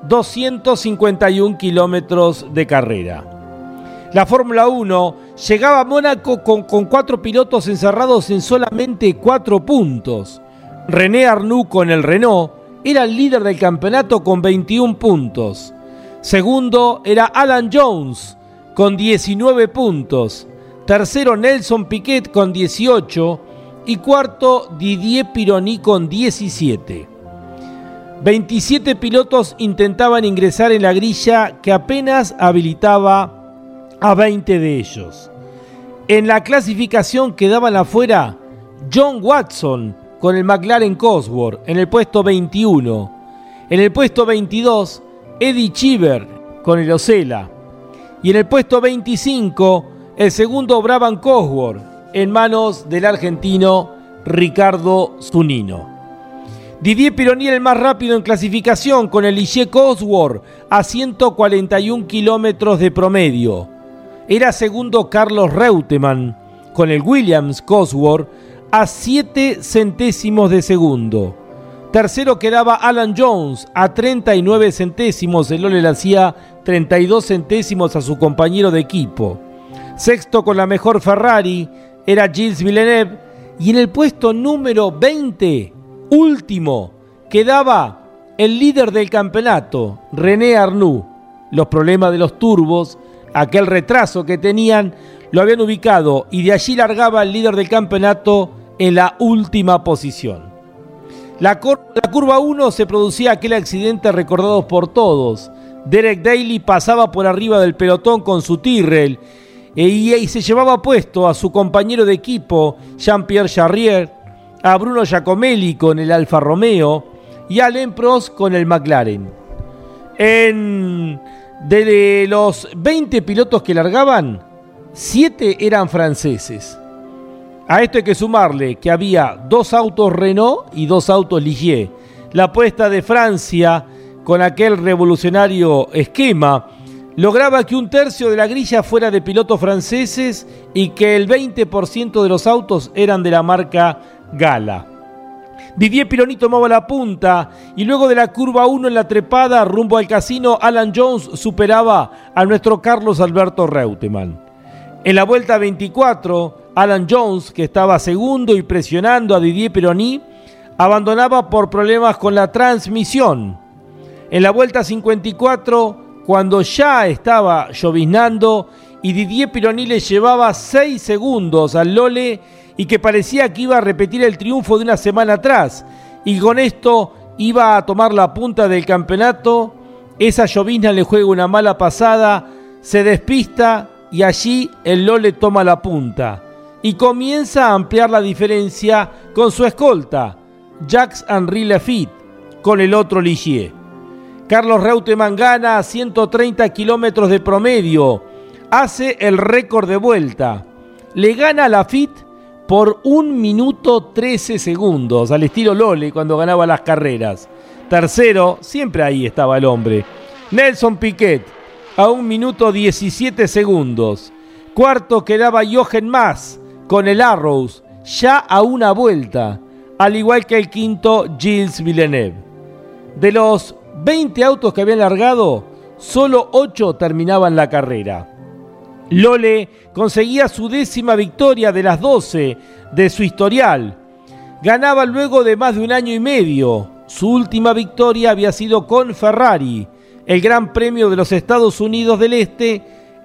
251 kilómetros de carrera. La Fórmula 1 llegaba a Mónaco con, cuatro pilotos encerrados en solamente cuatro puntos. René Arnoux con el Renault era el líder del campeonato con 21 puntos. Segundo era Alan Jones con 19 puntos. Tercero Nelson Piquet con 18 y cuarto Didier Pironi con 17. 27 pilotos intentaban ingresar en la grilla que apenas habilitaba a 20 de ellos. En la clasificación quedaban afuera John Watson con el McLaren Cosworth en el puesto 21. En el puesto 22, Eddie Cheever con el Ocela. Y en el puesto 25, el segundo Brabham Cosworth en manos del argentino Ricardo Zunino. Didier Pironi el más rápido en clasificación con el Ligier Cosworth a 141 kilómetros de promedio. Era segundo Carlos Reutemann con el Williams Cosworth a 7 centésimos de segundo. Tercero quedaba Alan Jones a 39 centésimos. El Lole le hacía 32 centésimos a su compañero de equipo. Sexto con la mejor Ferrari era Gilles Villeneuve. Y en el puesto número 20 último quedaba el líder del campeonato, René Arnoux. Los problemas de los turbos, aquel retraso que tenían, lo habían ubicado y de allí largaba el líder del campeonato en la última posición. La, curva 1 se producía aquel accidente recordado por todos. Derek Daly pasaba por arriba del pelotón con su Tyrrell e, y se llevaba puesto a su compañero de equipo, Jean-Pierre Charrier, a Bruno Giacomelli con el Alfa Romeo y a Alain Prost con el McLaren. En, de los 20 pilotos que largaban, 7 eran franceses. A esto hay que sumarle que había dos autos Renault y dos autos Ligier. La apuesta de Francia con aquel revolucionario esquema lograba que un tercio de la grilla fuera de pilotos franceses y que el 20% de los autos eran de la marca Gala. Didier Pironi tomaba la punta y luego de la curva 1 en la trepada rumbo al casino, Alan Jones superaba a nuestro Carlos Alberto Reutemann. En la vuelta 24, Alan Jones, que estaba segundo y presionando a Didier Pironi, abandonaba por problemas con la transmisión. En la vuelta 54, cuando ya estaba lloviznando y Didier Pironi le llevaba 6 segundos al Lole, y que parecía que iba a repetir el triunfo de una semana atrás. Y con esto iba a tomar la punta del campeonato, esa llovizna le juega una mala pasada, se despista y allí el Lole toma la punta. Y comienza a ampliar la diferencia con su escolta, Jacques Henri Lafitte, con el otro Ligier. Carlos Reutemann gana a 130 kilómetros de promedio, hace el récord de vuelta, le gana a Lafitte por un minuto 13 segundos, al estilo Lole cuando ganaba las carreras. Tercero, siempre ahí estaba el hombre. Nelson Piquet, a un minuto 17 segundos. Cuarto quedaba Jochen Mass con el Arrows, ya a una vuelta, al igual que el quinto Gilles Villeneuve. De los 20 autos que habían largado, solo 8 terminaban la carrera. Lole conseguía su décima victoria de las 12 de su historial. Ganaba luego de más de un año y medio. Su última victoria había sido con Ferrari, el Gran Premio de los Estados Unidos del Este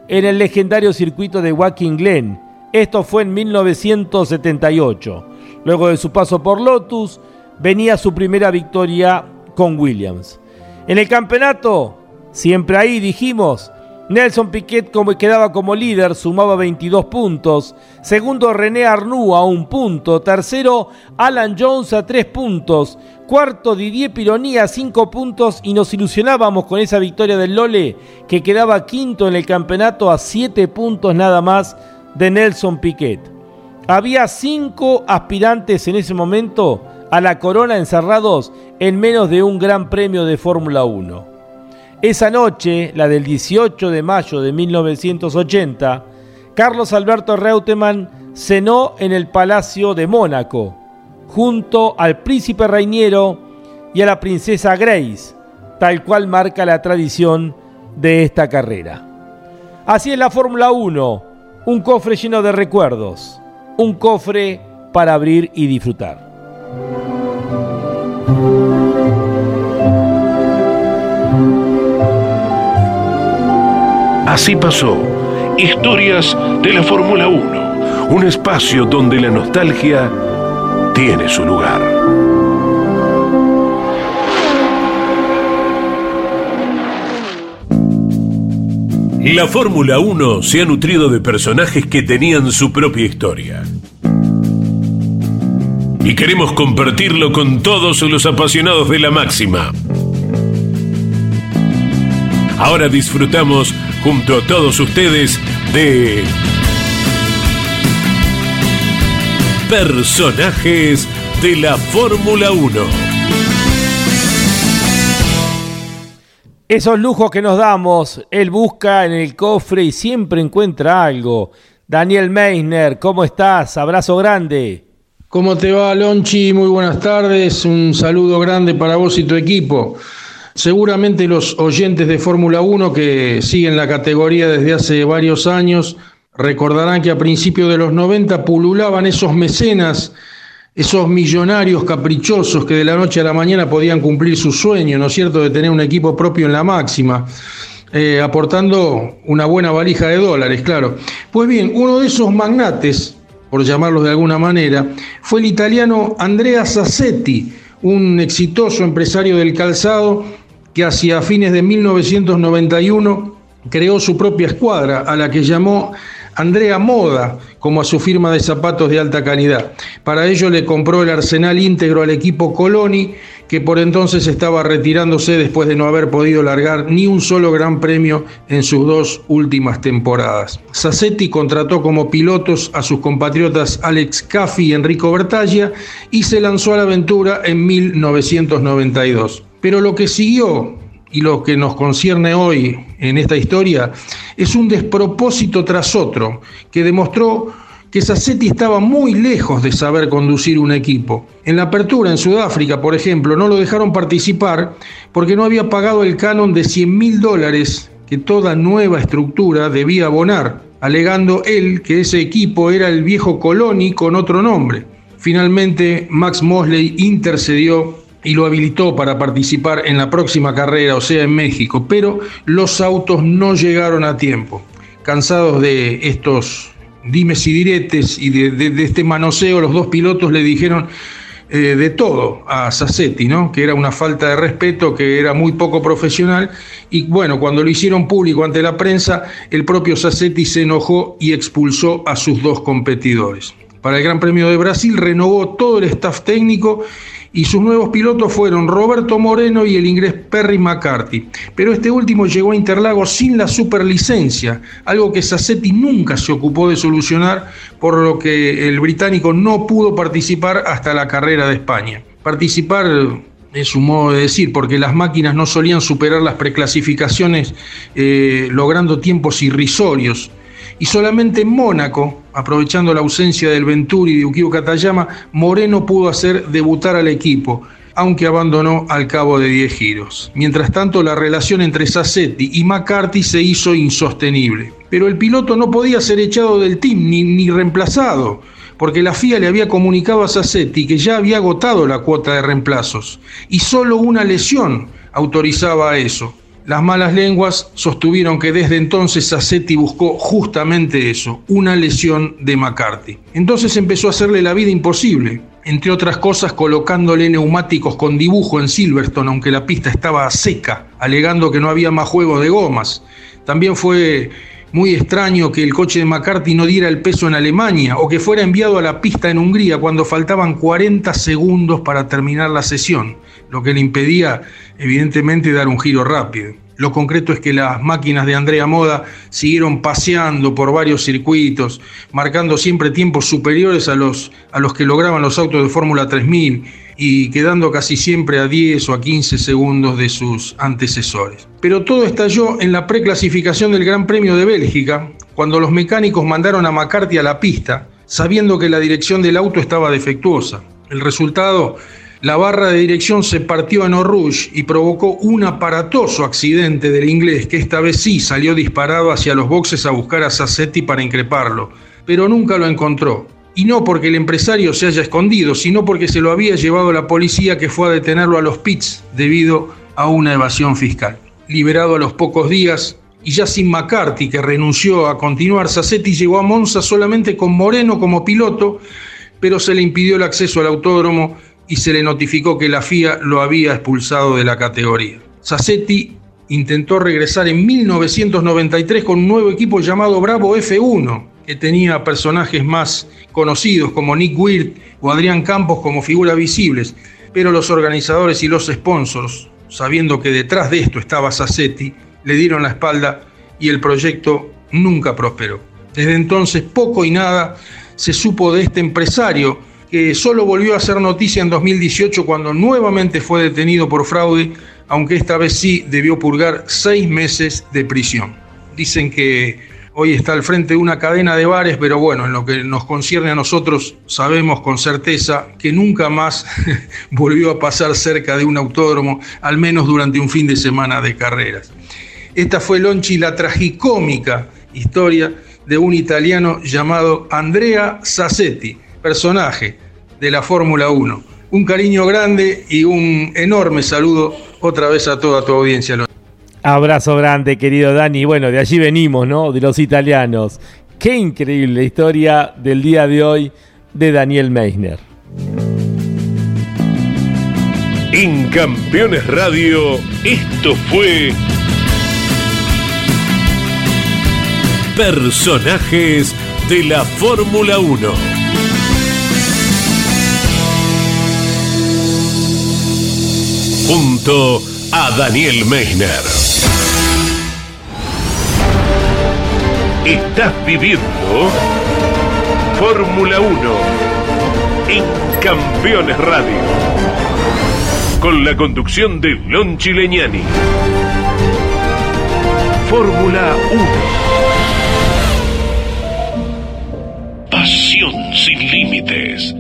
en el legendario circuito de Watkins Glen. Esto fue en 1978. Luego de su paso por Lotus, venía su primera victoria con Williams. En el campeonato, siempre ahí dijimos, Nelson Piquet como quedaba como líder, sumaba 22 puntos. Segundo René Arnoux a un punto. Tercero Alan Jones a 3 puntos. Cuarto Didier Pironi a 5 puntos y nos ilusionábamos con esa victoria del Lole que quedaba quinto en el campeonato a 7 puntos nada más de Nelson Piquet. Había 5 aspirantes en ese momento a la corona encerrados en menos de un gran premio de Fórmula 1. Esa noche, la del 18 de mayo de 1980, Carlos Alberto Reutemann cenó en el Palacio de Mónaco. junto al príncipe Reiniero y a la princesa Grace, tal cual marca la tradición de esta carrera. Así es la Fórmula 1, un cofre lleno de recuerdos, un cofre para abrir y disfrutar. Así pasó. Historias de la Fórmula 1. Un espacio donde la nostalgia tiene su lugar. La Fórmula 1 se ha nutrido de personajes que tenían su propia historia. Y queremos compartirlo con todos los apasionados de la máxima. Ahora disfrutamos junto a todos ustedes de personajes de la Fórmula 1. Esos lujos que nos damos, él busca en el cofre y siempre encuentra algo. Daniel Meisner, ¿cómo estás? Abrazo grande. ¿Cómo te va, Lonchi? Muy buenas tardes. Un saludo grande para vos y tu equipo. Seguramente los oyentes de Fórmula 1 que siguen la categoría desde hace varios años recordarán que a principios de los 90 pululaban esos mecenas, esos millonarios caprichosos que de la noche a la mañana podían cumplir su sueño, ¿no es cierto?, de tener un equipo propio en la máxima. Eh, aportando una buena valija de dólares, claro. Pues bien, uno de esos magnates, por llamarlos de alguna manera, fue el italiano Andrea Sassetti, un exitoso empresario del calzado que hacia fines de 1991 creó su propia escuadra, a la que llamó Andrea Moda, como a su firma de zapatos de alta calidad. Para ello le compró el arsenal íntegro al equipo Coloni, que por entonces estaba retirándose después de no haber podido largar ni un solo gran premio en sus dos últimas temporadas. Sassetti contrató como pilotos a sus compatriotas Alex Caffi y Enrico Bertaglia y se lanzó a la aventura en 1992. Pero lo que siguió y lo que nos concierne hoy en esta historia es un despropósito tras otro que demostró que Sassetti estaba muy lejos de saber conducir un equipo. En la apertura en Sudáfrica, por ejemplo, no lo dejaron participar porque no había pagado el canon de 100 mil dólares que toda nueva estructura debía abonar, alegando él que ese equipo era el viejo Coloni con otro nombre. Finalmente, Max Mosley intercedió y lo habilitó para participar en la próxima carrera, o sea, en México, pero los autos no llegaron a tiempo. Cansados de estos dimes y diretes y de, este manoseo, los dos pilotos le dijeron eh, de todo a Sassetti, ¿no? que era una falta de respeto, que era muy poco profesional, y bueno, cuando lo hicieron público ante la prensa, el propio Sassetti se enojó y expulsó a sus dos competidores. Para el Gran Premio de Brasil renovó todo el staff técnico y sus nuevos pilotos fueron Roberto Moreno y el inglés Perry McCarthy. Pero este último llegó a Interlagos sin la superlicencia, algo que Sassetti nunca se ocupó de solucionar, por lo que el británico no pudo participar hasta la carrera de España. Participar es un modo de decir, porque las máquinas no solían superar las preclasificaciones eh, logrando tiempos irrisorios y solamente en Mónaco, aprovechando la ausencia del Venturi y de Ukio Katayama, Moreno pudo hacer debutar al equipo, aunque abandonó al cabo de 10 giros. Mientras tanto, la relación entre Sassetti y McCarthy se hizo insostenible. Pero el piloto no podía ser echado del team ni, ni reemplazado, porque la FIA le había comunicado a Sassetti que ya había agotado la cuota de reemplazos, y solo una lesión autorizaba eso. Las malas lenguas sostuvieron que desde entonces Sassetti buscó justamente eso, una lesión de McCarthy. Entonces empezó a hacerle la vida imposible, entre otras cosas colocándole neumáticos con dibujo en Silverstone, aunque la pista estaba seca, alegando que no había más juego de gomas. También fue muy extraño que el coche de McCarthy no diera el peso en Alemania o que fuera enviado a la pista en Hungría cuando faltaban 40 segundos para terminar la sesión, lo que le impedía evidentemente dar un giro rápido. Lo concreto es que las máquinas de Andrea Moda siguieron paseando por varios circuitos, marcando siempre tiempos superiores a los, a los que lograban los autos de Fórmula 3000 y quedando casi siempre a 10 o a 15 segundos de sus antecesores. Pero todo estalló en la preclasificación del Gran Premio de Bélgica, cuando los mecánicos mandaron a McCarthy a la pista, sabiendo que la dirección del auto estaba defectuosa. El resultado, la barra de dirección se partió en Oruge y provocó un aparatoso accidente del inglés que esta vez sí salió disparado hacia los boxes a buscar a Sassetti para increparlo, pero nunca lo encontró. Y no porque el empresario se haya escondido, sino porque se lo había llevado la policía que fue a detenerlo a los pits debido a una evasión fiscal. Liberado a los pocos días, y ya sin McCarthy, que renunció a continuar, Sassetti llegó a Monza solamente con Moreno como piloto, pero se le impidió el acceso al autódromo y se le notificó que la FIA lo había expulsado de la categoría. Sassetti intentó regresar en 1993 con un nuevo equipo llamado Bravo F1, que tenía personajes más conocidos como Nick Weir o Adrián Campos como figuras visibles, pero los organizadores y los sponsors, sabiendo que detrás de esto estaba Sassetti, le dieron la espalda y el proyecto nunca prosperó. Desde entonces poco y nada se supo de este empresario que solo volvió a hacer noticia en 2018 cuando nuevamente fue detenido por fraude, aunque esta vez sí debió purgar seis meses de prisión. Dicen que hoy está al frente de una cadena de bares, pero bueno, en lo que nos concierne a nosotros sabemos con certeza que nunca más volvió a pasar cerca de un autódromo, al menos durante un fin de semana de carreras. Esta fue Lonchi la tragicómica historia de un italiano llamado Andrea Sassetti, personaje de la Fórmula 1. Un cariño grande y un enorme saludo otra vez a toda tu audiencia. Abrazo grande, querido Dani. Bueno, de allí venimos, ¿no? De los italianos. Qué increíble historia del día de hoy de Daniel Meisner. En Campeones Radio, esto fue Personajes de la Fórmula 1. Junto a Daniel Meissner. Estás viviendo Fórmula 1 en Campeones Radio. Con la conducción de Lon Chileñani. Fórmula 1. Pasión sin límites.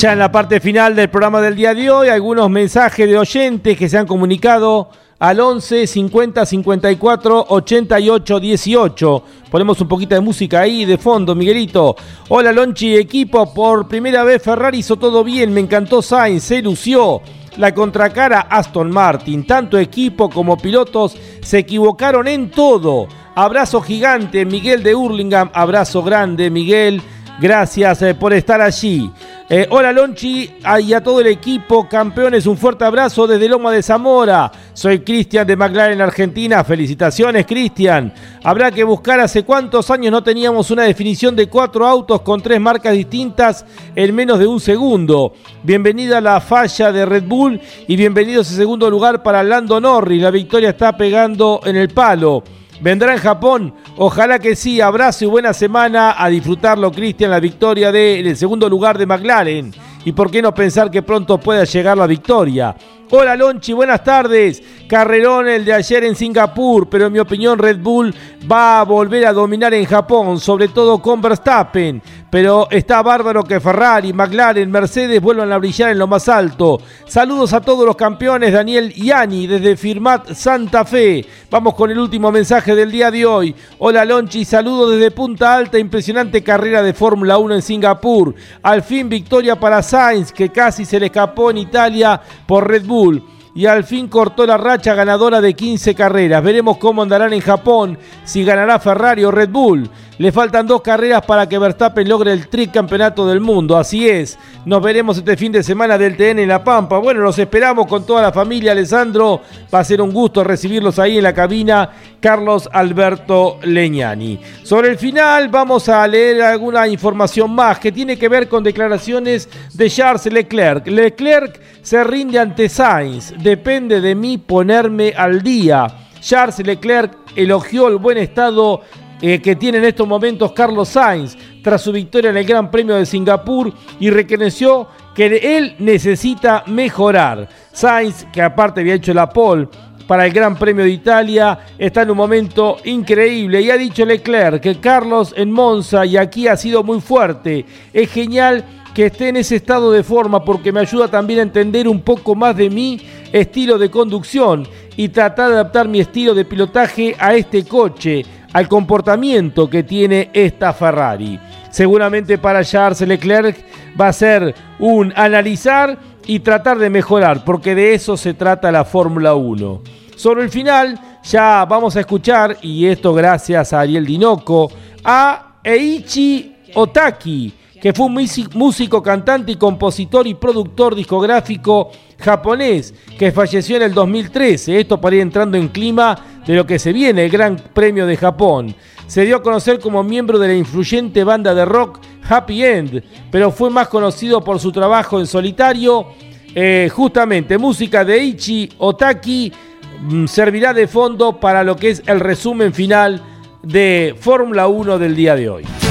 Ya en la parte final del programa del día de hoy, algunos mensajes de oyentes que se han comunicado al 11 50 54 88 18. Ponemos un poquito de música ahí de fondo, Miguelito. Hola Lonchi, equipo, por primera vez Ferrari hizo todo bien, me encantó Sainz, se lució la contracara Aston Martin. Tanto equipo como pilotos se equivocaron en todo. Abrazo gigante, Miguel de Hurlingham. Abrazo grande, Miguel. Gracias eh, por estar allí. Eh, hola Lonchi y a todo el equipo, campeones, un fuerte abrazo desde Loma de Zamora. Soy Cristian de McLaren Argentina. Felicitaciones, Cristian. Habrá que buscar hace cuántos años no teníamos una definición de cuatro autos con tres marcas distintas en menos de un segundo. Bienvenida a la falla de Red Bull y bienvenidos a segundo lugar para Lando Norris. La victoria está pegando en el palo. ¿Vendrá en Japón? Ojalá que sí. Abrazo y buena semana. A disfrutarlo, Cristian, la victoria del segundo lugar de McLaren. Y por qué no pensar que pronto pueda llegar la victoria. Hola Lonchi, buenas tardes. Carrerón el de ayer en Singapur, pero en mi opinión Red Bull va a volver a dominar en Japón, sobre todo con Verstappen. Pero está bárbaro que Ferrari, McLaren, Mercedes vuelvan a brillar en lo más alto. Saludos a todos los campeones, Daniel Yani desde Firmat Santa Fe. Vamos con el último mensaje del día de hoy. Hola Lonchi, saludos desde Punta Alta, impresionante carrera de Fórmula 1 en Singapur. Al fin victoria para Sainz, que casi se le escapó en Italia por Red Bull y al fin cortó la racha ganadora de 15 carreras. Veremos cómo andarán en Japón, si ganará Ferrari o Red Bull. Le faltan dos carreras para que Verstappen logre el tricampeonato del mundo. Así es. Nos veremos este fin de semana del TN en La Pampa. Bueno, los esperamos con toda la familia, Alessandro. Va a ser un gusto recibirlos ahí en la cabina. Carlos Alberto Leñani. Sobre el final vamos a leer alguna información más que tiene que ver con declaraciones de Charles Leclerc. Leclerc se rinde ante Sainz. Depende de mí ponerme al día. Charles Leclerc elogió el buen estado eh, que tiene en estos momentos Carlos Sainz tras su victoria en el Gran Premio de Singapur y reconoció que él necesita mejorar. Sainz, que aparte había hecho la pole, para el Gran Premio de Italia. Está en un momento increíble y ha dicho Leclerc que Carlos en Monza y aquí ha sido muy fuerte. Es genial que esté en ese estado de forma porque me ayuda también a entender un poco más de mi estilo de conducción y tratar de adaptar mi estilo de pilotaje a este coche, al comportamiento que tiene esta Ferrari. Seguramente para Charles Leclerc va a ser un analizar y tratar de mejorar, porque de eso se trata la Fórmula 1. Sobre el final, ya vamos a escuchar, y esto gracias a Ariel Dinoco, a Eiichi Otaki, que fue un músico, cantante y compositor y productor discográfico japonés que falleció en el 2013. Esto para ir entrando en clima de lo que se viene, el Gran Premio de Japón. Se dio a conocer como miembro de la influyente banda de rock Happy End, pero fue más conocido por su trabajo en solitario. Eh, justamente, música de Ichi Otaki mm, servirá de fondo para lo que es el resumen final de Fórmula 1 del día de hoy.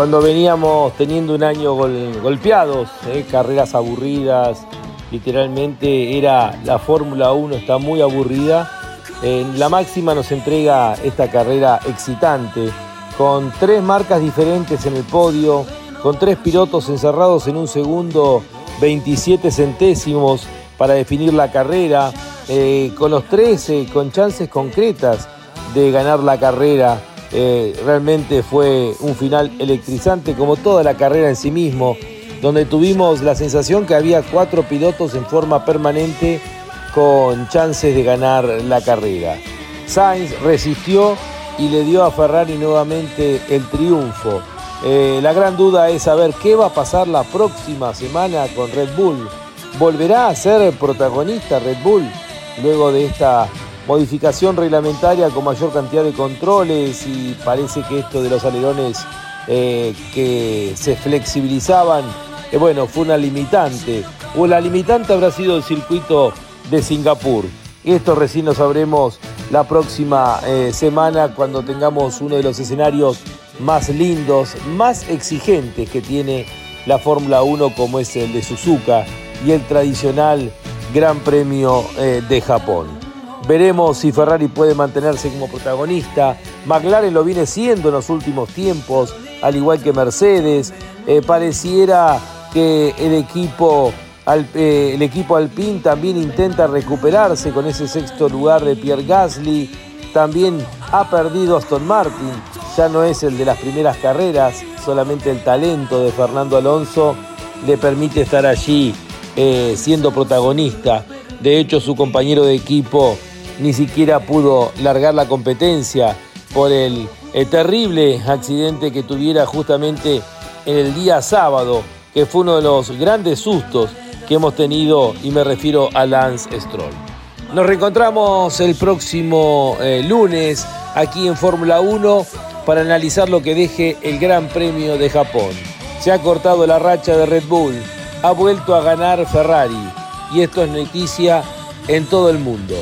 Cuando veníamos teniendo un año golpeados, ¿eh? carreras aburridas, literalmente era la Fórmula 1 está muy aburrida. la máxima nos entrega esta carrera excitante, con tres marcas diferentes en el podio, con tres pilotos encerrados en un segundo 27 centésimos para definir la carrera, eh, con los tres eh, con chances concretas de ganar la carrera. Eh, realmente fue un final electrizante como toda la carrera en sí mismo, donde tuvimos la sensación que había cuatro pilotos en forma permanente con chances de ganar la carrera. Sainz resistió y le dio a Ferrari nuevamente el triunfo. Eh, la gran duda es saber qué va a pasar la próxima semana con Red Bull. ¿Volverá a ser protagonista Red Bull luego de esta modificación reglamentaria con mayor cantidad de controles y parece que esto de los alerones eh, que se flexibilizaban, eh, bueno, fue una limitante. O la limitante habrá sido el circuito de Singapur. Esto recién lo sabremos la próxima eh, semana cuando tengamos uno de los escenarios más lindos, más exigentes que tiene la Fórmula 1 como es el de Suzuka y el tradicional Gran Premio de Japón. Veremos si Ferrari puede mantenerse como protagonista. McLaren lo viene siendo en los últimos tiempos, al igual que Mercedes. Eh, pareciera que el equipo, eh, el equipo Alpine también intenta recuperarse con ese sexto lugar de Pierre Gasly. También ha perdido Aston Martin, ya no es el de las primeras carreras, solamente el talento de Fernando Alonso le permite estar allí eh, siendo protagonista. De hecho, su compañero de equipo ni siquiera pudo largar la competencia por el, terrible accidente que tuviera justamente en el día sábado, que fue uno de los grandes sustos que hemos tenido y me refiero a Lance Stroll. Nos reencontramos el próximo eh, lunes aquí en Fórmula 1 para analizar lo que deje el Gran Premio de Japón. Se ha cortado la racha de Red Bull, ha vuelto a ganar Ferrari y esto es noticia en todo el mundo.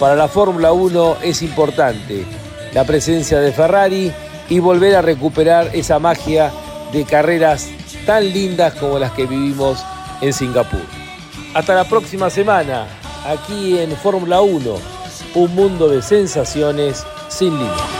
Para la Fórmula 1 es importante la presencia de Ferrari y volver a recuperar esa magia de carreras tan lindas como las que vivimos en Singapur. Hasta la próxima semana, aquí en Fórmula 1, un mundo de sensaciones sin límites.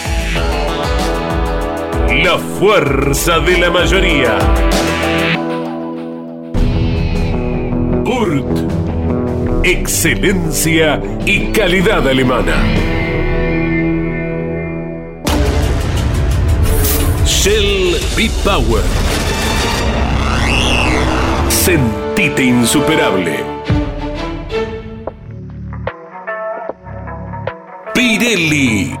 La fuerza de la mayoría. Urt. Excelencia y calidad alemana. Shell B-Power. Sentite insuperable. Pirelli.